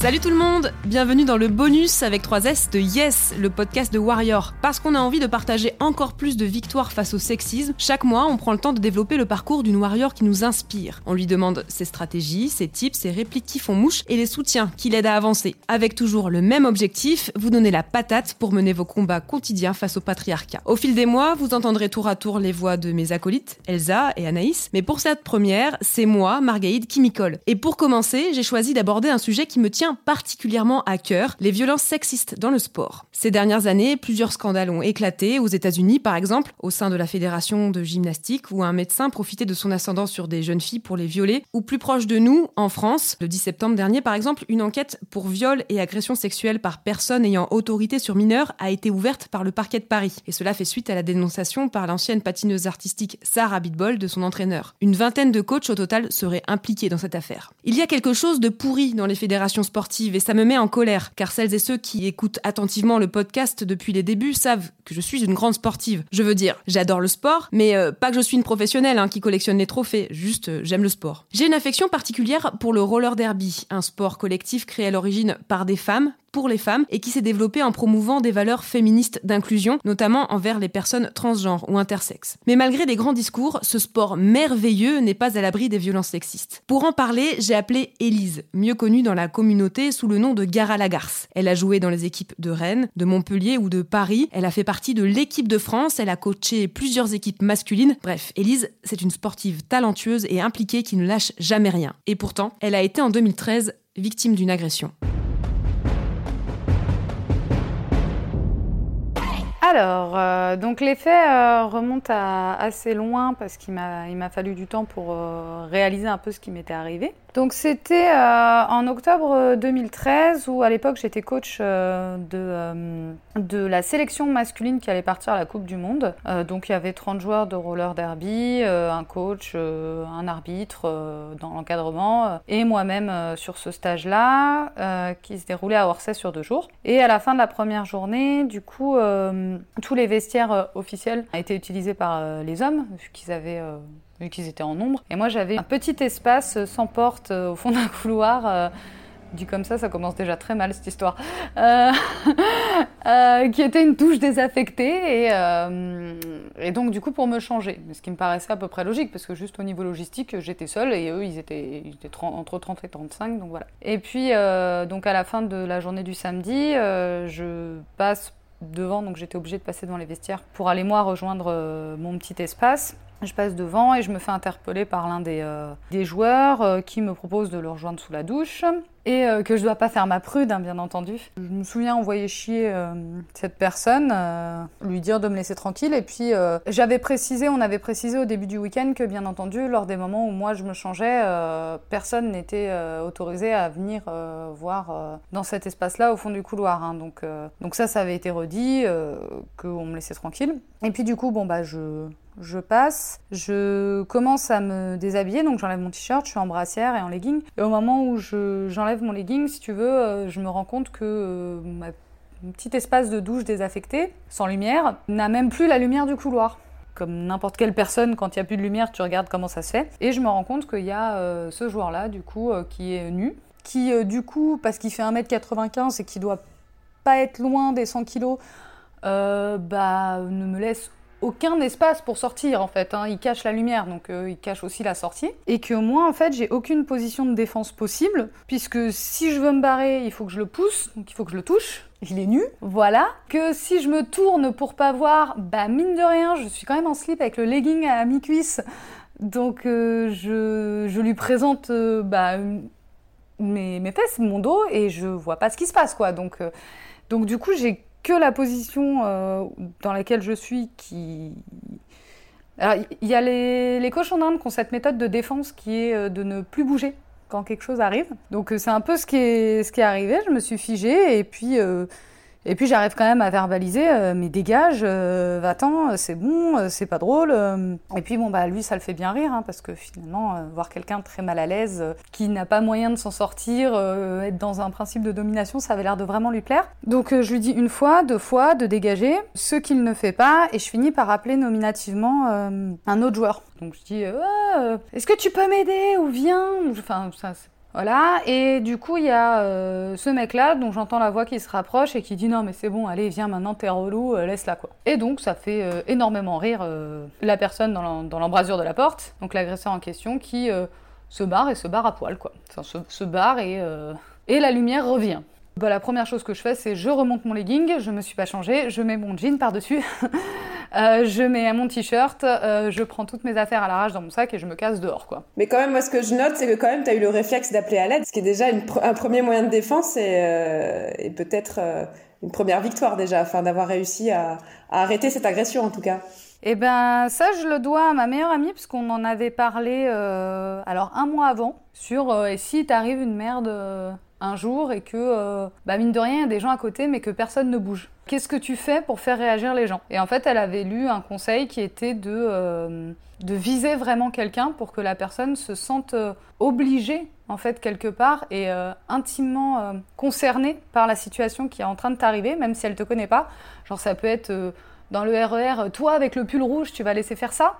Salut tout le monde, bienvenue dans le bonus avec 3S de Yes, le podcast de Warrior. Parce qu'on a envie de partager encore plus de victoires face au sexisme, chaque mois on prend le temps de développer le parcours d'une Warrior qui nous inspire. On lui demande ses stratégies, ses tips, ses répliques qui font mouche et les soutiens qui l'aident à avancer. Avec toujours le même objectif, vous donner la patate pour mener vos combats quotidiens face au patriarcat. Au fil des mois, vous entendrez tour à tour les voix de mes acolytes, Elsa et Anaïs, mais pour cette première, c'est moi, Margaïde, qui m'y colle. Et pour commencer, j'ai choisi d'aborder un sujet qui me tient particulièrement à cœur, les violences sexistes dans le sport. Ces dernières années, plusieurs scandales ont éclaté, aux États-Unis par exemple, au sein de la fédération de gymnastique, où un médecin profitait de son ascendant sur des jeunes filles pour les violer, ou plus proche de nous, en France, le 10 septembre dernier par exemple, une enquête pour viol et agression sexuelle par personne ayant autorité sur mineurs a été ouverte par le parquet de Paris. Et cela fait suite à la dénonciation par l'ancienne patineuse artistique Sarah Bitbol de son entraîneur. Une vingtaine de coachs au total seraient impliqués dans cette affaire. Il y a quelque chose de pourri dans les fédérations sportives et ça me met en colère, car celles et ceux qui écoutent attentivement le podcast depuis les débuts savent que je suis une grande sportive. Je veux dire, j'adore le sport, mais euh, pas que je suis une professionnelle hein, qui collectionne les trophées, juste euh, j'aime le sport. J'ai une affection particulière pour le roller derby, un sport collectif créé à l'origine par des femmes, pour les femmes et qui s'est développé en promouvant des valeurs féministes d'inclusion, notamment envers les personnes transgenres ou intersexes. Mais malgré les grands discours, ce sport merveilleux n'est pas à l'abri des violences sexistes. Pour en parler, j'ai appelé Élise, mieux connue dans la communauté sous le nom de Gara Lagarce. Elle a joué dans les équipes de Rennes, de Montpellier ou de Paris. Elle a fait partie de l'équipe de France. Elle a coaché plusieurs équipes masculines. Bref, Élise, c'est une sportive talentueuse et impliquée qui ne lâche jamais rien. Et pourtant, elle a été en 2013 victime d'une agression. Alors, euh, donc les faits euh, remontent à assez loin parce qu'il m'a, fallu du temps pour euh, réaliser un peu ce qui m'était arrivé. Donc c'était en octobre 2013 où à l'époque j'étais coach de la sélection masculine qui allait partir à la Coupe du Monde. donc il y avait 30 joueurs de roller derby, un coach, un arbitre dans l'encadrement et moi-même sur ce stage-là qui se déroulait à Orsay sur deux jours. Et à la fin de la première journée, du coup tous les vestiaires euh, officiels été utilisés par euh, les hommes, vu qu'ils avaient euh, vu qu'ils étaient en nombre. Et moi, j'avais un petit espace sans porte au fond d'un couloir. dit comme ça, ça commence déjà très mal cette histoire. qui était une touche désaffectée et, donc du coup pour me changer. Ce qui me paraissait à peu près logique parce que juste au niveau logistique, j'étais seule et eux ils étaient, ils étaient entre 30 et 35 donc voilà. Et puis donc à la fin de la journée du samedi, je passe devant, donc j'étais obligée de passer devant les vestiaires pour aller moi rejoindre euh, mon petit espace. Je passe devant et je me fais interpeller par l'un des, euh, des, joueurs euh, qui me propose de le rejoindre sous la douche. Et euh, que je dois pas faire ma prude, hein, bien entendu. Je me souviens envoyer chier euh, cette personne, euh, lui dire de me laisser tranquille. Et puis j'avais précisé, on avait précisé au début du week-end que bien entendu, lors des moments où moi je me changeais, personne n'était autorisé à venir voir dans cet espace-là au fond du couloir. Hein. Donc, donc ça, ça avait été redit, qu'on me laissait tranquille. Et puis du coup, bon bah je je passe, je commence à me déshabiller, donc j'enlève mon t-shirt, je suis en brassière et en legging. Et au moment où j'enlève mon legging, si tu veux, euh, je me rends compte que euh, ma petit espace de douche désaffecté, sans lumière, n'a même plus la lumière du couloir. Comme n'importe quelle personne, quand il n'y a plus de lumière, tu regardes comment ça se fait. Et je me rends compte qu'il y a euh, ce joueur-là, du coup, qui est nu, qui, du coup, parce qu'il fait 1m95 et qui doit pas être loin des 100 kg, bah, ne me laisse aucun espace pour sortir en fait. Hein. Il cache la lumière, donc euh, il cache aussi la sortie. Et que moi en fait j'ai aucune position de défense possible, puisque si je veux me barrer, il faut que je le pousse, donc il faut que je le touche. Il est nu, voilà. Que si je me tourne pour pas voir, bah mine de rien, je suis quand même en slip avec le legging à mi-cuisse. Donc euh, je, lui présente euh, bah, mes, mes fesses, mon dos, et je vois pas ce qui se passe quoi. Donc, donc du coup j'ai que la position euh, dans laquelle je suis qui. Alors, il y a les, les cochons d'Inde qui ont cette méthode de défense qui est euh, de ne plus bouger quand quelque chose arrive. Donc, euh, c'est un peu ce qui est, ce qui est arrivé. Je me suis figée et puis. Et puis j'arrive quand même à verbaliser, euh, mais dégage, euh, va-t'en, c'est bon, euh, c'est pas drôle. Et puis bon bah lui ça le fait bien rire, hein, parce que finalement voir quelqu'un très mal à l'aise, qui n'a pas moyen de s'en sortir, être dans un principe de domination, ça avait l'air de vraiment lui plaire. Donc je lui dis une fois, deux fois de dégager, ce qu'il ne fait pas, et je finis par appeler nominativement un autre joueur. Donc je dis, est-ce que tu peux m'aider ou viens? Enfin ça voilà, et du coup, il y a euh, ce mec-là dont j'entends la voix qui se rapproche et qui dit non, mais c'est bon, allez, viens maintenant, t'es relou, euh, laisse-la quoi. Et donc, ça fait euh, énormément rire la personne dans l'embrasure de la porte, donc l'agresseur en question, qui se barre et se barre à poil quoi. Enfin, se, se barre et, et la lumière revient. Bah, la première chose que je fais, c'est je remonte mon legging, je me suis pas changée, je mets mon jean par-dessus, euh, je mets mon t-shirt, euh, je prends toutes mes affaires à l'arrache dans mon sac et je me casse dehors, quoi. Mais quand même, moi, ce que je note, c'est que quand même, tu as eu le réflexe d'appeler à l'aide, ce qui est déjà un premier moyen de défense et, euh, et peut-être une première victoire déjà, afin d'avoir réussi à, à arrêter cette agression, en tout cas. Eh ben ça, je le dois à ma meilleure amie, puisqu'on en avait parlé alors un mois avant, sur et si t'arrive une merde un jour et que, bah mine de rien, il y a des gens à côté mais que personne ne bouge. Qu'est-ce que tu fais pour faire réagir les gens? Et en fait, elle avait lu un conseil qui était de, euh, viser vraiment quelqu'un pour que la personne se sente euh, obligée, en fait, quelque part, et intimement concernée par la situation qui est en train de t'arriver, même si elle te connaît pas. Genre, ça peut être dans le RER, e toi avec le pull rouge, tu vas laisser faire ça?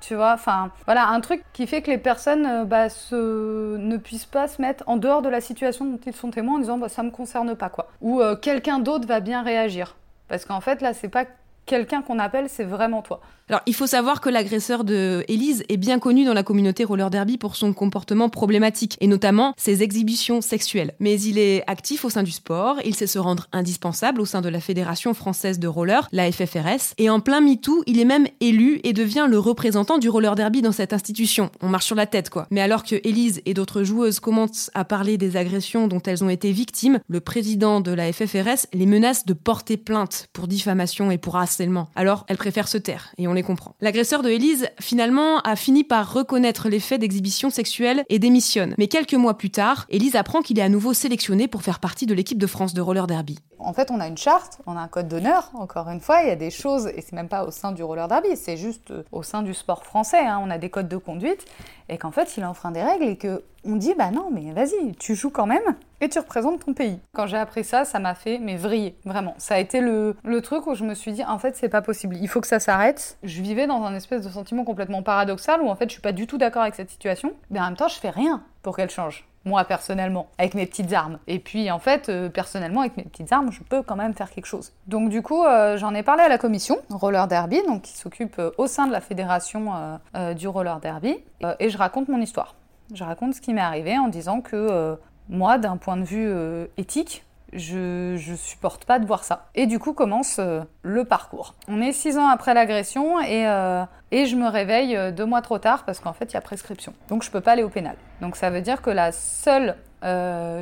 Tu vois, enfin, voilà, un truc qui fait que les personnes euh, bah, ne puissent pas se mettre en dehors de la situation dont ils sont témoins en disant bah, ça me concerne pas, quoi. Ou euh, quelqu'un d'autre va bien réagir. Parce qu'en fait, là, c'est pas quelqu'un qu'on appelle, c'est vraiment toi. Alors, il faut savoir que l'agresseur de Elise est bien connu dans la communauté roller derby pour son comportement problématique et notamment ses exhibitions sexuelles. Mais il est actif au sein du sport, il sait se rendre indispensable au sein de la Fédération française de roller, la FFRS, et en plein MeToo, il est même élu et devient le représentant du roller derby dans cette institution. On marche sur la tête, quoi. Mais alors que Elise et d'autres joueuses commencent à parler des agressions dont elles ont été victimes, le président de la FFRS les menace de porter plainte pour diffamation et pour harcèlement. Alors, elles préfèrent se taire et on L'agresseur de Élise, finalement, a fini par reconnaître les faits d'exhibition sexuelle et démissionne. Mais quelques mois plus tard, Élise apprend qu'il est à nouveau sélectionné pour faire partie de l'équipe de France de roller derby. En fait, on a une charte, on a un code d'honneur. Encore une fois, il y a des choses, et c'est même pas au sein du roller derby, c'est juste euh, au sein du sport français. Hein. on a des codes de conduite, et qu'en fait, il enfreint des règles et que on dit bah non, mais vas-y, tu joues quand même et tu représentes ton pays. Quand j'ai appris ça, ça m'a fait mais vriller, vraiment. Ça a été le, le truc où je me suis dit en fait, c'est pas possible, il faut que ça s'arrête. Je vivais dans un espèce de sentiment complètement paradoxal où en fait, je suis pas du tout d'accord avec cette situation, mais en même temps, je fais rien pour qu'elle change moi personnellement, avec mes petites armes. Et puis en fait, euh, personnellement, avec mes petites armes, je peux quand même faire quelque chose. Donc du coup, euh, j'en ai parlé à la commission Roller Derby, donc qui s'occupe euh, au sein de la fédération du Roller Derby, et je raconte mon histoire. Je raconte ce qui m'est arrivé en disant que moi, d'un point de vue éthique, je, supporte pas de voir ça. Et du coup commence euh, le parcours. On est six ans après l'agression et, euh, et je me réveille euh, deux mois trop tard parce qu'en fait il y a prescription. Donc je peux pas aller au pénal. Donc ça veut dire que la seule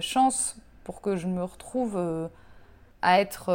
chance pour que je me retrouve à être.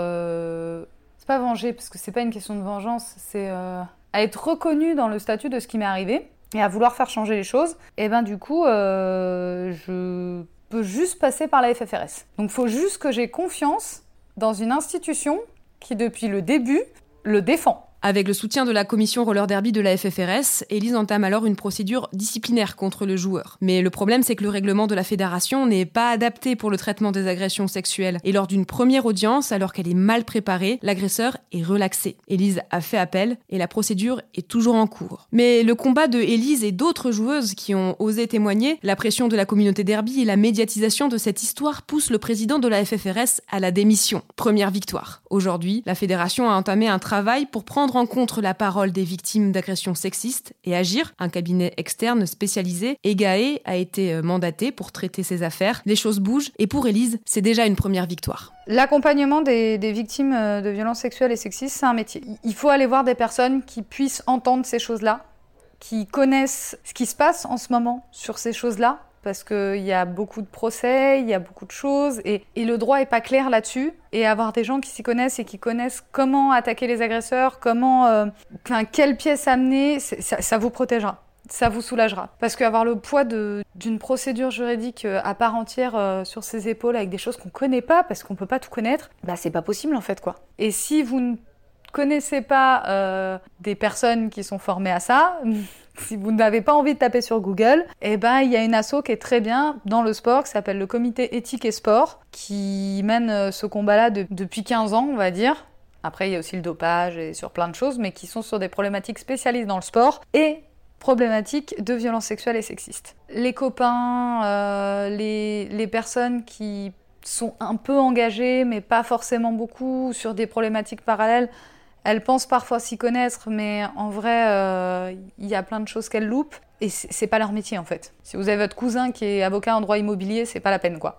c'est pas vengée, parce que c'est pas une question de vengeance, c'est à être reconnue dans le statut de ce qui m'est arrivé et à vouloir faire changer les choses. Et ben du coup, je peux juste passer par la FFRS. Donc faut juste que j'ai confiance dans une institution qui, depuis le début, le défend. Avec le soutien de la commission roller derby de la FFRS, Élise entame alors une procédure disciplinaire contre le joueur. Mais le problème, c'est que le règlement de la fédération n'est pas adapté pour le traitement des agressions sexuelles. Et lors d'une première audience, alors qu'elle est mal préparée, l'agresseur est relaxé. Élise a fait appel et la procédure est toujours en cours. Mais le combat de Élise et d'autres joueuses qui ont osé témoigner, la pression de la communauté derby et la médiatisation de cette histoire poussent le président de la FFRS à la démission. Première victoire. Aujourd'hui, la fédération a entamé un travail pour prendre en compte la parole des victimes d'agressions sexistes et agir. Un cabinet externe spécialisé, EGAE, a été euh, mandaté pour traiter ces affaires. Les choses bougent et pour Élise, c'est déjà une première victoire. L'accompagnement des, des victimes euh, de violences sexuelles et sexistes, c'est un métier. Il faut aller voir des personnes qui puissent entendre ces choses-là, qui connaissent ce qui se passe en ce moment sur ces choses-là, parce qu'il y a beaucoup de procès, il y a beaucoup de choses, et, et le droit est pas clair là-dessus. Et avoir des gens qui s'y connaissent et qui connaissent comment attaquer les agresseurs, comment, euh, quelle pièce amener, ça, vous protégera. Ça vous soulagera. Parce qu'avoir le poids d'une procédure juridique euh, à part entière euh, sur ses épaules avec des choses qu'on connaît pas, parce qu'on peut pas tout connaître, bah c'est pas possible en fait quoi. Et si vous ne connaissez pas euh, des personnes qui sont formées à ça, si vous n'avez pas envie de taper sur Google, eh ben il y a une asso qui est très bien dans le sport qui s'appelle le Comité éthique et sport qui mène euh, ce combat-là de- depuis 15 ans, on va dire. Après, il y a aussi le dopage et sur plein de choses, mais qui sont sur des problématiques spécialisées dans le sport et problématiques de violences sexuelles et sexistes. Les copains, euh, les, les personnes qui sont un peu engagées, mais pas forcément beaucoup, sur des problématiques parallèles, elles pensent parfois s'y connaître, mais en vrai, euh, il y a plein de choses qu'elles loupent. Et c'est pas leur métier en fait. Si vous avez votre cousin qui est avocat en droit immobilier, c'est pas la peine quoi.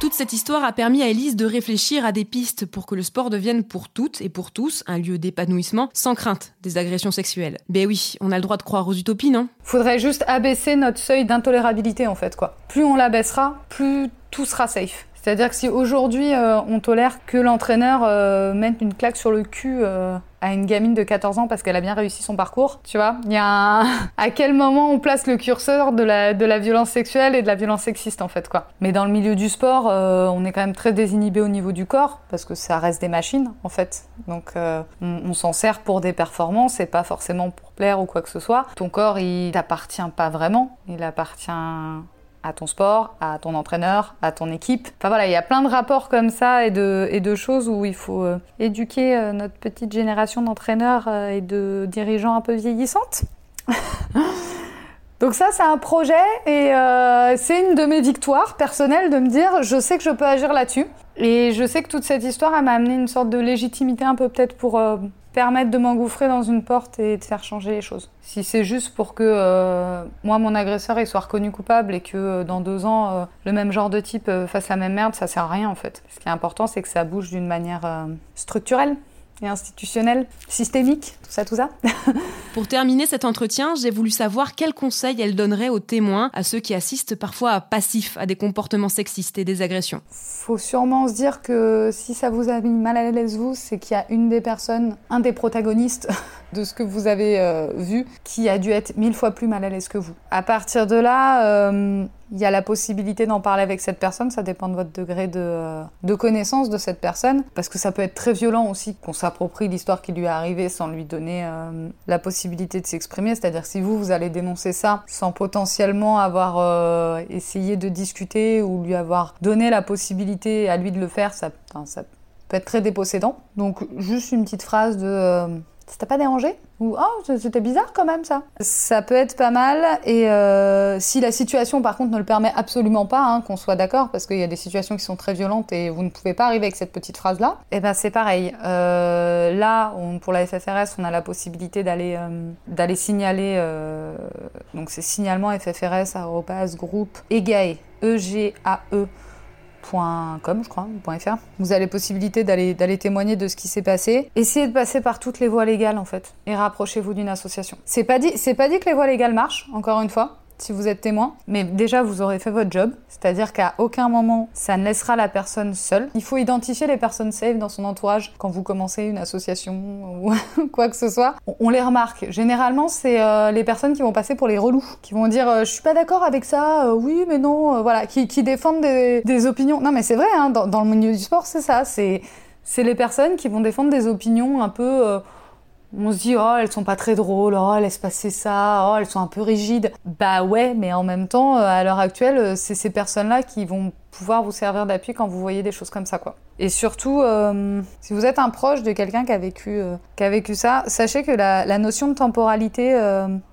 Toute cette histoire a permis à Élise de réfléchir à des pistes pour que le sport devienne pour toutes et pour tous un lieu d'épanouissement sans crainte des agressions sexuelles. Ben oui, on a le droit de croire aux utopies, non? Faudrait juste abaisser notre seuil d'intolérabilité en fait quoi. Plus on l'abaissera, plus tout sera safe. C'est-à-dire que si aujourd'hui euh, on tolère que l'entraîneur euh, mette une claque sur le cul euh, à une gamine de 14 ans parce qu'elle a bien réussi son parcours, tu vois, il y a un... à quel moment on place le curseur de la, de la violence sexuelle et de la violence sexiste en fait quoi. Mais dans le milieu du sport, on est quand même très désinhibé au niveau du corps parce que ça reste des machines en fait. Donc on, on s'en sert pour des performances et pas forcément pour plaire ou quoi que ce soit. Ton corps il t'appartient pas vraiment, il appartient à ton sport, à ton entraîneur, à ton équipe. Enfin voilà, il y a plein de rapports comme ça et de, et de choses où il faut euh, éduquer euh, notre petite génération d'entraîneurs euh, et de dirigeants un peu vieillissantes. Donc ça, c'est un projet et c'est une de mes victoires personnelles de me dire, je sais que je peux agir là-dessus. Et je sais que toute cette histoire, elle m'a amené une sorte de légitimité un peu peut-être pour permettre de m'engouffrer dans une porte et de faire changer les choses. Si c'est juste pour que euh, moi, mon agresseur, il soit reconnu coupable et que euh, dans deux ans, euh, le même genre de type euh, fasse la même merde, ça sert à rien en fait. Ce qui est important, c'est que ça bouge d'une manière structurelle et institutionnelle, systémique, tout ça, tout ça. Pour terminer cet entretien, j'ai voulu savoir quels conseils elle donnerait aux témoins, à ceux qui assistent parfois à passifs à des comportements sexistes et des agressions. Faut sûrement se dire que si ça vous a mis mal à l'aise vous, c'est qu'il y a une des personnes, un des protagonistes de ce que vous avez euh, vu, qui a dû être mille fois plus mal à l'aise que vous. À partir de là, euh, il y a la possibilité d'en parler avec cette personne, ça dépend de votre degré de, connaissance de cette personne, parce que ça peut être très violent aussi qu'on s'approprie l'histoire qui lui est arrivée sans lui donner euh, la possibilité de s'exprimer, c'est-à-dire si vous, vous allez dénoncer ça sans potentiellement avoir euh, essayé de discuter ou lui avoir donné la possibilité à lui de le faire, ça peut être très dépossédant. Donc juste une petite phrase de... euh, ça t'a pas dérangé Ou oh, c'était bizarre quand même ça. Ça peut être pas mal. Et euh, si la situation par contre ne le permet absolument pas, hein, qu'on soit d'accord, parce qu'il y a des situations qui sont très violentes et vous ne pouvez pas arriver avec cette petite phrase là, et ben c'est pareil. Euh, là, pour la FFRS, on a la possibilité d'aller euh, signaler. donc c'est signalement FFRS groupe EGAE E G A E .com, je crois, .fr. Vous avez possibilité d'aller témoigner de ce qui s'est passé. Essayez de passer par toutes les voies légales en fait et rapprochez-vous d'une association. C'est pas c'est pas dit que les voies légales marchent encore une fois si vous êtes témoin, mais déjà vous aurez fait votre job, c'est-à-dire qu'à aucun moment ça ne laissera la personne seule. Il faut identifier les personnes safe dans son entourage quand vous commencez une association ou quoi que ce soit. On les remarque. Généralement, c'est euh, les personnes qui vont passer pour les relous, qui vont dire euh, je suis pas d'accord avec ça, euh, oui mais non, voilà, qui, défendent des, opinions. Non mais c'est vrai, hein, dans, dans, le milieu du sport c'est ça, c'est c'est les personnes qui vont défendre des opinions un peu on se dit, oh, elles sont pas très drôles, oh, laisse passer ça, oh, elles sont un peu rigides. Bah ouais, mais en même temps, euh, à l'heure actuelle, euh, c'est ces personnes-là qui vont pouvoir vous servir d'appui quand vous voyez des choses comme ça, quoi. Et surtout, euh, si vous êtes un proche de quelqu'un qui a vécu, qui a vécu ça, sachez que la, notion de temporalité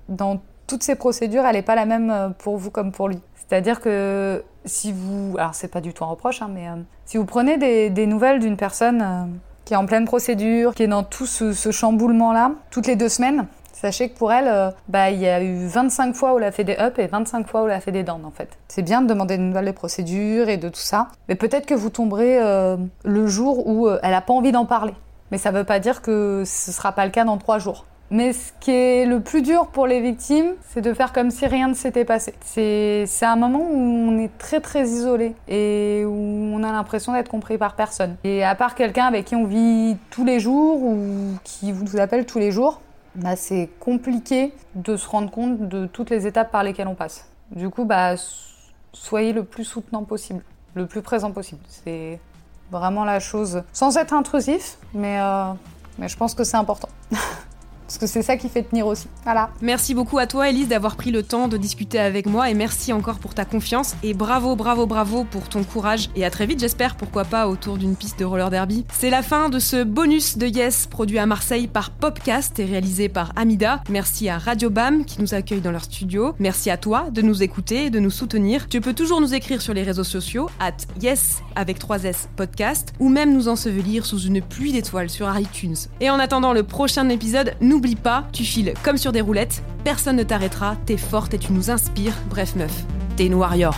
dans toutes ces procédures, elle n'est pas la même pour vous comme pour lui. C'est-à-dire que si vous, alors c'est pas du tout un reproche, hein, mais si vous prenez des nouvelles d'une personne qui est en pleine procédure, qui est dans tout ce, chamboulement-là, toutes les deux semaines. Sachez que pour elle, euh, bah, il y a eu 25 fois où elle a fait des ups et 25 fois où elle a fait des downs en fait. C'est bien de demander des nouvelles procédures et de tout ça, mais peut-être que vous tomberez euh, le jour où euh, elle n'a pas envie d'en parler. Mais ça ne veut pas dire que ce ne sera pas le cas dans trois jours. Mais ce qui est le plus dur pour les victimes, c'est de faire comme si rien ne s'était passé. C'est un moment où on est très très isolé et où on a l'impression d'être compris par personne. Et à part quelqu'un avec qui on vit tous les jours ou qui vous appelle tous les jours, bah c'est compliqué de se rendre compte de toutes les étapes par lesquelles on passe. Du coup, bah, soyez le plus soutenant possible, le plus présent possible. C'est vraiment la chose, sans être intrusif, mais, euh, mais je pense que c'est important. Parce que c'est ça qui fait tenir aussi. Voilà. Merci beaucoup à toi, Elise, d'avoir pris le temps de discuter avec moi et merci encore pour ta confiance. Et bravo, bravo, bravo pour ton courage. Et à très vite, j'espère, pourquoi pas, autour d'une piste de roller derby. C'est la fin de ce bonus de Yes, produit à Marseille par Popcast et réalisé par Amida. Merci à Radio Bam qui nous accueille dans leur studio. Merci à toi de nous écouter et de nous soutenir. Tu peux toujours nous écrire sur les réseaux sociaux, at Yes avec 3S podcast, ou même nous ensevelir sous une pluie d'étoiles sur iTunes. Et en attendant le prochain épisode, nous N'oublie pas, tu files comme sur des roulettes, personne ne t'arrêtera, t'es forte et tu nous inspires. Bref, meuf, t'es une warrior.